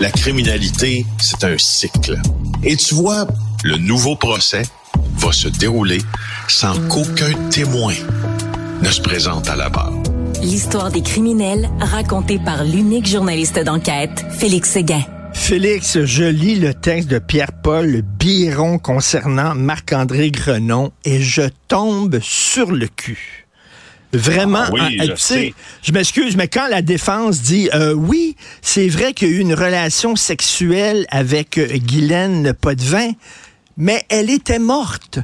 la criminalité, c'est un cycle. Et tu vois, le nouveau procès va se dérouler sans qu'aucun témoin ne se présente à la barre. L'histoire des criminels racontée par l'unique journaliste d'enquête, Félix Séguin. Félix, je lis le texte de Pierre-Paul Biron concernant Marc-André Grenon et je tombe sur le cul. Vraiment, Ah oui, hein, je tu sais, sais. je m'excuse, mais quand la défense dit euh, oui, c'est vrai qu'il y a eu une relation sexuelle avec euh, Guylaine Potvin, mais elle était morte.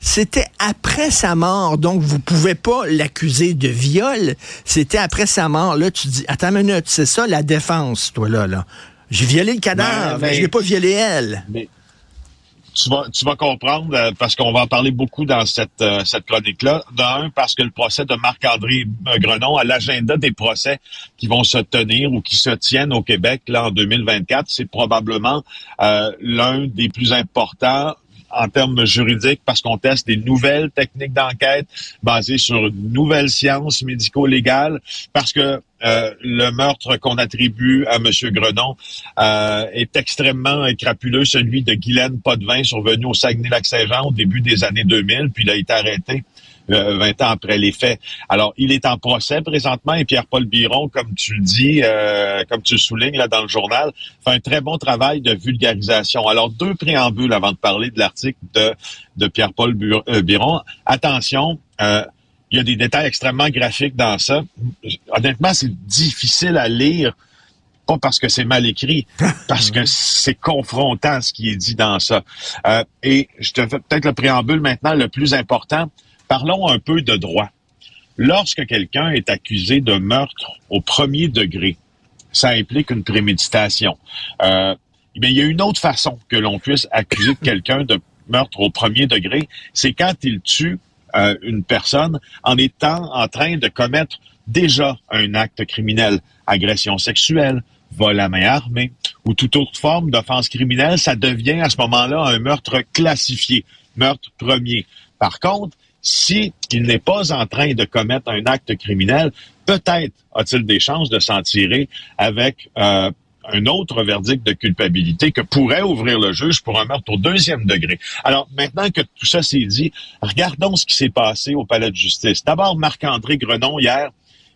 C'était après sa mort, donc vous pouvez pas l'accuser de viol. C'était après sa mort. Là, tu dis, attends une minute, c'est ça la défense, toi là, là. J'ai violé le cadavre, Ben, mais je mais- l'ai pas violé elle. Mais tu vas, tu vas comprendre, euh, parce qu'on va en parler beaucoup dans cette, euh, cette chronique-là. D'un, parce que le procès de Marc-André euh, Grenon, à l'agenda des procès qui vont se tenir ou qui se tiennent au Québec là en 2024, c'est probablement euh, l'un des plus importants en termes juridiques parce qu'on teste des nouvelles techniques d'enquête basées sur une nouvelle science médico-légale, parce que euh, le meurtre qu'on attribue à M. Grenon euh, est extrêmement crapuleux, celui de Guylaine Potvin, survenu au Saguenay-Lac-Saint-Jean au début des années 2000, puis il a été arrêté euh, 20 ans après les faits. Alors, il est en procès présentement et Pierre-Paul Biron, comme tu le dis, euh, comme tu le soulignes là dans le journal, fait un très bon travail de vulgarisation. Alors, deux préambules avant de parler de l'article de, de Pierre-Paul euh, Biron. Attention, euh, il y a des détails extrêmement graphiques dans ça. Honnêtement, c'est difficile à lire pas parce que c'est mal écrit, parce que c'est confrontant ce qui est dit dans ça. Euh, et je te fais peut-être le préambule maintenant le plus important. Parlons un peu de droit. Lorsque quelqu'un est accusé de meurtre au premier degré, ça implique une préméditation. Euh, mais il y a une autre façon que l'on puisse accuser quelqu'un de meurtre au premier degré, c'est quand il tue euh, une personne en étant en train de commettre déjà un acte criminel, agression sexuelle, vol à main armée ou toute autre forme d'offense criminelle, ça devient à ce moment-là un meurtre classifié, meurtre premier. Par contre, si il n'est pas en train de commettre un acte criminel, peut-être a-t-il des chances de s'en tirer avec euh, un autre verdict de culpabilité que pourrait ouvrir le juge pour un meurtre au deuxième degré. Alors, maintenant que tout ça s'est dit, regardons ce qui s'est passé au palais de justice. D'abord, Marc-André Grenon, hier,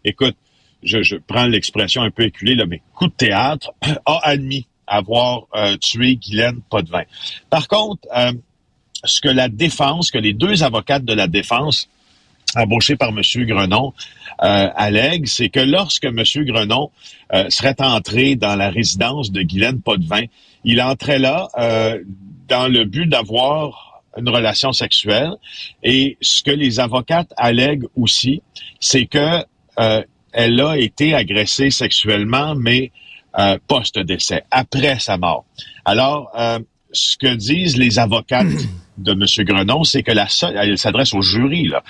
écoute, je, je prends l'expression un peu éculée, là, mais coup de théâtre, a admis avoir euh, tué Guylaine Potvin. Par contre, euh, ce que la défense, que les deux avocates de la défense embauchés par M. Grenon euh, allèguent, c'est que lorsque M. Grenon euh, serait entré dans la résidence de Guylaine Potvin, il entrait là euh, dans le but d'avoir une relation sexuelle. Et ce que les avocates allèguent aussi, c'est que euh, elle a été agressée sexuellement, mais euh, post-décès, après sa mort. Alors, euh, ce que disent les avocates de M. Grenon, c'est que la seule, elle s'adresse au jury, là.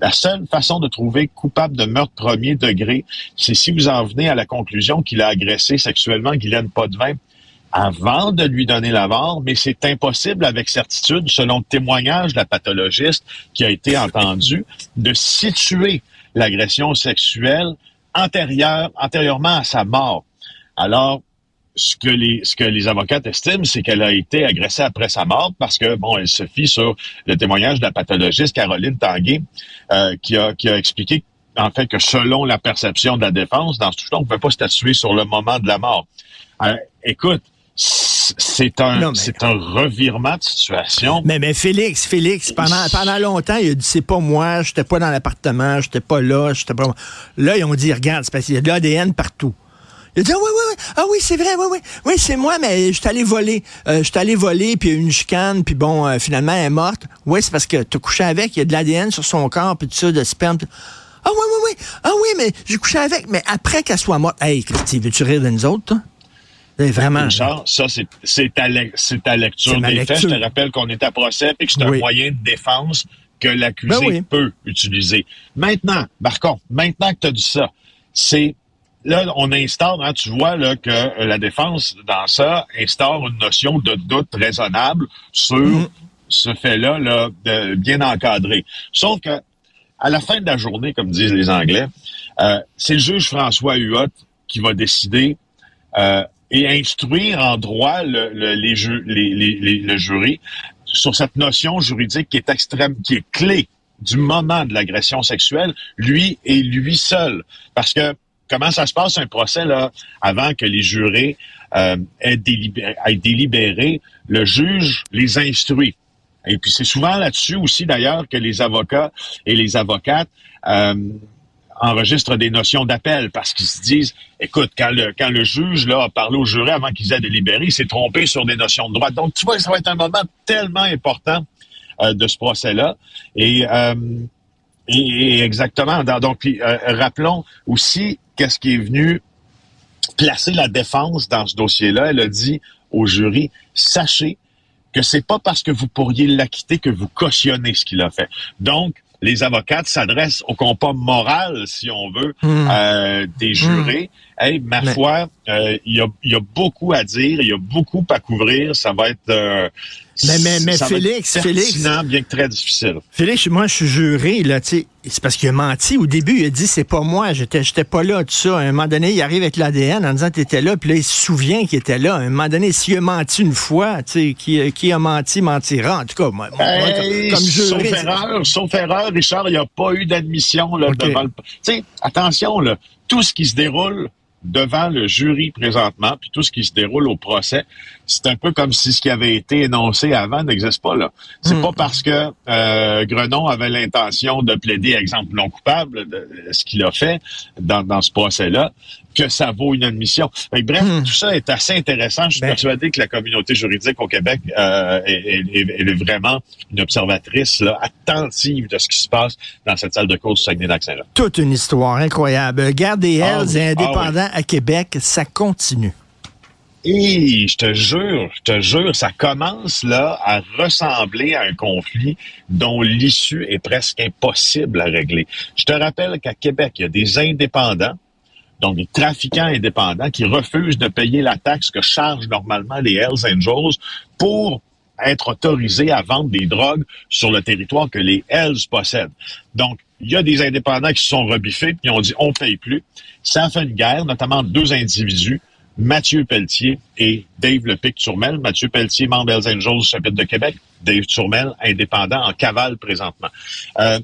La seule façon de trouver coupable de meurtre premier degré, c'est si vous en venez à la conclusion qu'il a agressé sexuellement Guylaine Potvin avant de lui donner la mort, mais c'est impossible avec certitude, selon le témoignage de la pathologiste qui a été entendu, de situer l'agression sexuelle antérieure, antérieurement à sa mort. Alors, ce que les ce que les avocates estiment, c'est qu'elle a été agressée après sa mort parce que bon, elle se fie sur le témoignage de la pathologiste Caroline Tanguay euh, qui a qui a expliqué en fait que selon la perception de la défense, dans ce cas, on ne peut pas statuer sur le moment de la mort. Euh, écoute, c'est un mais- c'est un revirement de situation. Mais, mais Félix, Félix, pendant, pendant longtemps, il a dit c'est pas moi, j'étais pas dans l'appartement, j'étais pas là, j'étais pas. Là, ils ont dit regarde, c'est parce qu'il y a de l'ADN partout. Il a dit ah oui, oui, oui, ah oui, c'est vrai, oui, oui, oui, c'est moi, mais je suis allé voler. Euh, je suis allé voler, puis une chicane, puis bon, euh, finalement, elle est morte. Oui, c'est parce que tu as couché avec, il y a de l'ADN sur son corps, puis tout ça, de sperme. puis- Ah oui, oui, oui, ah oui, mais j'ai couché avec, mais après qu'elle soit morte. Hey, Christy, veux-tu rire de nous autres, toi? Eh, Vraiment. Richard, ça, c'est c'est ta, le- ta lecture des faits. lecture. Je te rappelle qu'on est à procès et que c'est un moyen de défense que l'accusé Ben oui. peut utiliser. Maintenant, par contre, maintenant que tu as dit ça, c'est là, on instaure, hein, tu vois là, que euh, la défense, dans ça, instaure une notion de doute raisonnable sur Mhm. ce fait-là, là, de bien encadré. Sauf que à la fin de la journée, comme disent les Anglais, euh, c'est le juge François Huot qui va décider euh, et instruire en droit le, le, les, les, le jury sur cette notion juridique qui est extrême, qui est clé du moment de l'agression sexuelle, lui et lui seul. Parce que comment ça se passe un procès là avant que les jurés euh, aient, délibéré, le juge les instruit. Et puis c'est souvent là-dessus aussi d'ailleurs que les avocats et les avocates euh, enregistrent des notions d'appel parce qu'ils se disent, écoute, quand le, quand le juge là, a parlé au juré avant qu'ils aient délibéré, il s'est trompé sur des notions de droit. Donc, tu vois, ça va être un moment tellement important euh, de ce procès-là. Et, et, exactement, donc, euh, rappelons aussi qu'est-ce qui est venu placer la défense dans ce dossier-là. Elle a dit au jury, sachez que c'est pas parce que vous pourriez l'acquitter que vous cautionnez ce qu'il a fait. Donc, les avocates s'adressent au compas moral, si on veut, hmm. euh, des hmm. jurés. Hey, ma foi, euh, il y, a, y, a, beaucoup à dire, il y a beaucoup à couvrir. Ça va être euh, mais, mais, mais Félix, Félix. bien que très difficile. Félix, moi, je suis juré, là, tu. C'est parce qu'il a menti. Au début, il a dit, c'est pas moi, j'étais, j'étais pas là, tout ça. À un moment donné, il arrive avec l'ADN en disant, t'étais là, puis là, il se souvient qu'il était là. À un moment donné, s'il a menti une fois, tu sais, qui, qui a menti, mentira. En tout cas, moi, comme, juré. Sauf erreur, sauf erreur, Richard, il n'y a pas eu d'admission, là, devant le... Tu sais, attention, là, tout ce qui se déroule devant le jury présentement, puis tout ce qui se déroule au procès, c'est un peu comme si ce qui avait été énoncé avant n'existe pas là. C'est hmm. pas parce que euh, Grenon avait l'intention de plaider exemple non coupable de ce qu'il a fait dans, dans ce procès-là que ça vaut une admission. bref, hmm. tout ça est assez intéressant. Je suis ben. persuadé que la communauté juridique au Québec euh, est, est, vraiment une observatrice là, attentive de ce qui se passe dans cette salle de cours du Saguenay-Lac-Saint-Jean. Toute une histoire incroyable. Garde des Hells ah et ah indépendants à Québec, ça continue. Et je te jure, je te jure, ça commence là à ressembler à un conflit dont l'issue est presque impossible à régler. Je te rappelle qu'à Québec, il y a des indépendants, donc des trafiquants indépendants qui refusent de payer la taxe que chargent normalement les Hells Angels pour être autorisés à vendre des drogues sur le territoire que les Hells possèdent. Donc, il y a des indépendants qui se sont rebiffés et ont dit on paye plus. Ça a fait une guerre, notamment deux individus Mathieu Pelletier et Dave Lepic-Turmel. Mathieu Pelletier, membre Hells Angels chapitre de Québec. Dave Turmel, indépendant, en cavale présentement. Euh,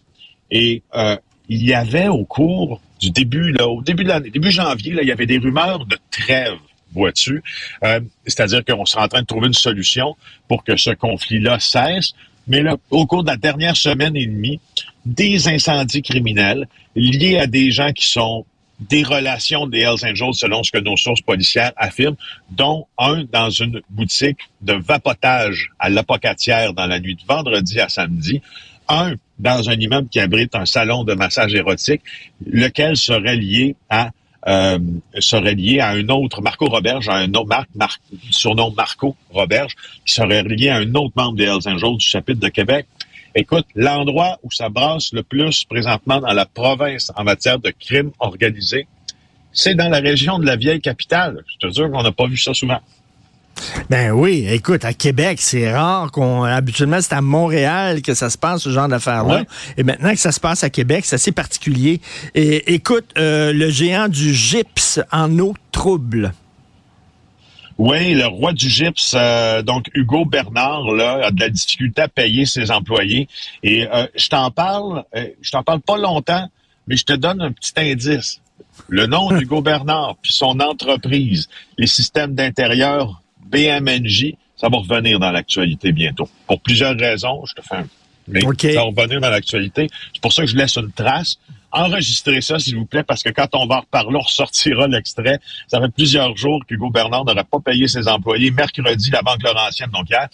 et euh, il y avait au cours du début, là, au début de l'année, début janvier, là, il y avait des rumeurs de trêve vois-tu? Euh, c'est-à-dire qu'on serait en train de trouver une solution pour que ce conflit-là cesse. Mais là, au cours de la dernière semaine et demie, des incendies criminels liés à des gens qui sont des relations des Hells Angels selon ce que nos sources policières affirment, dont un dans une boutique de vapotage à l'apocatière dans la nuit de vendredi à samedi, un dans un immeuble qui abrite un salon de massage érotique, lequel serait lié à euh, un autre, Marco Roberge, à un autre, surnom Marco Roberge, qui serait lié à un autre membre des Hells Angels du chapitre de Québec. Écoute, l'endroit où ça brasse le plus présentement dans la province en matière de crime organisé, c'est dans la région de la vieille capitale. Je te jure qu'on n'a pas vu ça souvent. Ben oui, écoute, à Québec, c'est rare qu'on. Habituellement, c'est à Montréal que ça se passe, ce genre d'affaires-là. Et maintenant que ça se passe à Québec, c'est assez particulier. Et écoute, euh, le géant du gypse en eau trouble. Oui, le roi du gypse, euh, donc Hugo Bernard, là, a de la difficulté à payer ses employés. Et euh, je t'en parle, je t'en parle pas longtemps, mais je te donne un petit indice. Le nom d'Hugo Bernard, puis son entreprise, les systèmes d'intérieur BMNJ, ça va revenir dans l'actualité bientôt. Pour plusieurs raisons, je te fais un... Mais ça va revenir dans l'actualité. C'est pour ça que je laisse une trace enregistrez ça, s'il vous plaît, parce que quand on va reparler, on ressortira l'extrait. Ça fait plusieurs jours qu'Hugo Bernard n'aurait pas payé ses employés. Mercredi, la Banque Laurentienne, donc hier,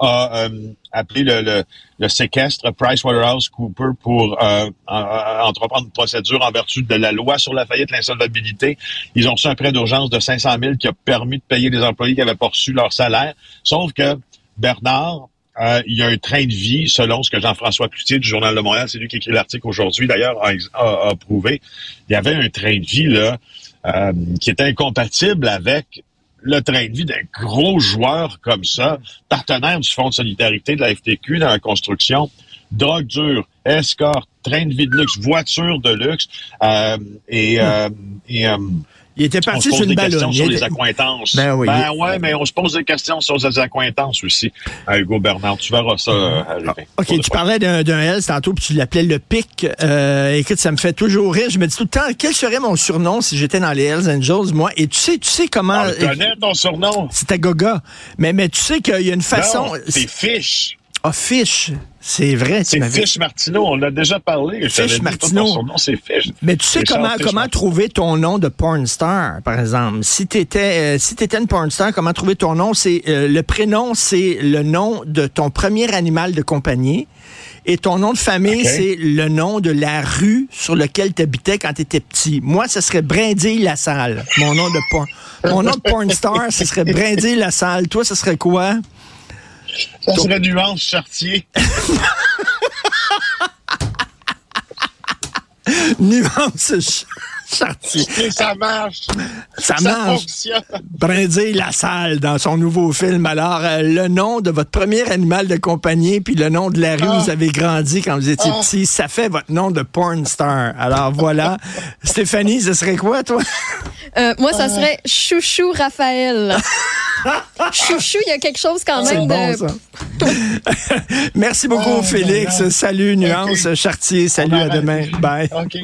a euh, appelé le, le, le, séquestre PricewaterhouseCooper pour euh, entreprendre une procédure en vertu de la loi sur la faillite, l'insolvabilité. Ils ont reçu un prêt d'urgence de 500 000 qui a permis de payer les employés qui avaient pas reçu leur salaire. Sauf que Bernard euh, il y a un train de vie, selon ce que Jean-François Cloutier du Journal de Montréal, c'est lui qui écrit l'article aujourd'hui, d'ailleurs, a, prouvé. Il y avait un train de vie là euh, qui était incompatible avec le train de vie d'un gros joueur comme ça, partenaire du Fonds de solidarité de la FTQ dans la construction, drogue dure, escorte, train de vie de luxe, voiture de luxe. Euh, et, euh, et euh, il était on parti se pose sur une des questions sur les accointances. Ben oui. ouais, mais on se pose des questions sur les accointances aussi. À Hugo Bernard, tu verras ça euh, arriver. OK, tu parlais d'un d'un Hells tantôt, puis tu l'appelais le pic. Euh, écoute, ça me fait toujours rire. Je me dis tout le temps, quel serait mon surnom si j'étais dans les Hells Angels, moi? Et tu sais, tu sais comment... Ah, tu connais ton surnom? C'était Goga. Mais, mais tu sais qu'il y a une façon... Non, c'est Fish. Ah, Fish. C'est vrai, C'est. Fish Martineau. On l'a déjà parlé. Fish Martineau. Ton surnom, c'est Fish. Mais tu sais Richard comment, Fish comment Martineau. trouver ton nom de porn star, par exemple? Si tu étais, si étais une porn star, comment trouver ton nom? C'est euh, Le prénom, c'est le nom de ton premier animal de compagnie. Et ton nom de famille, c'est le nom de la rue sur laquelle tu habitais quand tu étais petit. Moi, ce serait Brindille Lassalle. Mon nom de porn. Mon nom de porn star, ce serait Brindille Lassalle. Toi, ce serait quoi? Ça serait Nuance Chartier. Nuance Ch- Chartier. Et ça marche. Ça Ça marche. fonctionne. Brindille Lassalle dans son nouveau film. Alors, euh, le nom de votre premier animal de compagnie, puis le nom de la rue où vous avez grandi quand vous étiez petit, ça fait votre nom de porn star. Alors voilà. Stéphanie, ce serait quoi, toi? Euh, moi, ça serait Chouchou Raphaël. Chouchou, il y a quelque chose quand C'est même bon, de. ça. Merci beaucoup, Oh, Félix. là, là. Salut, Nuance. Chartier. Salut, à demain. Bye. OK.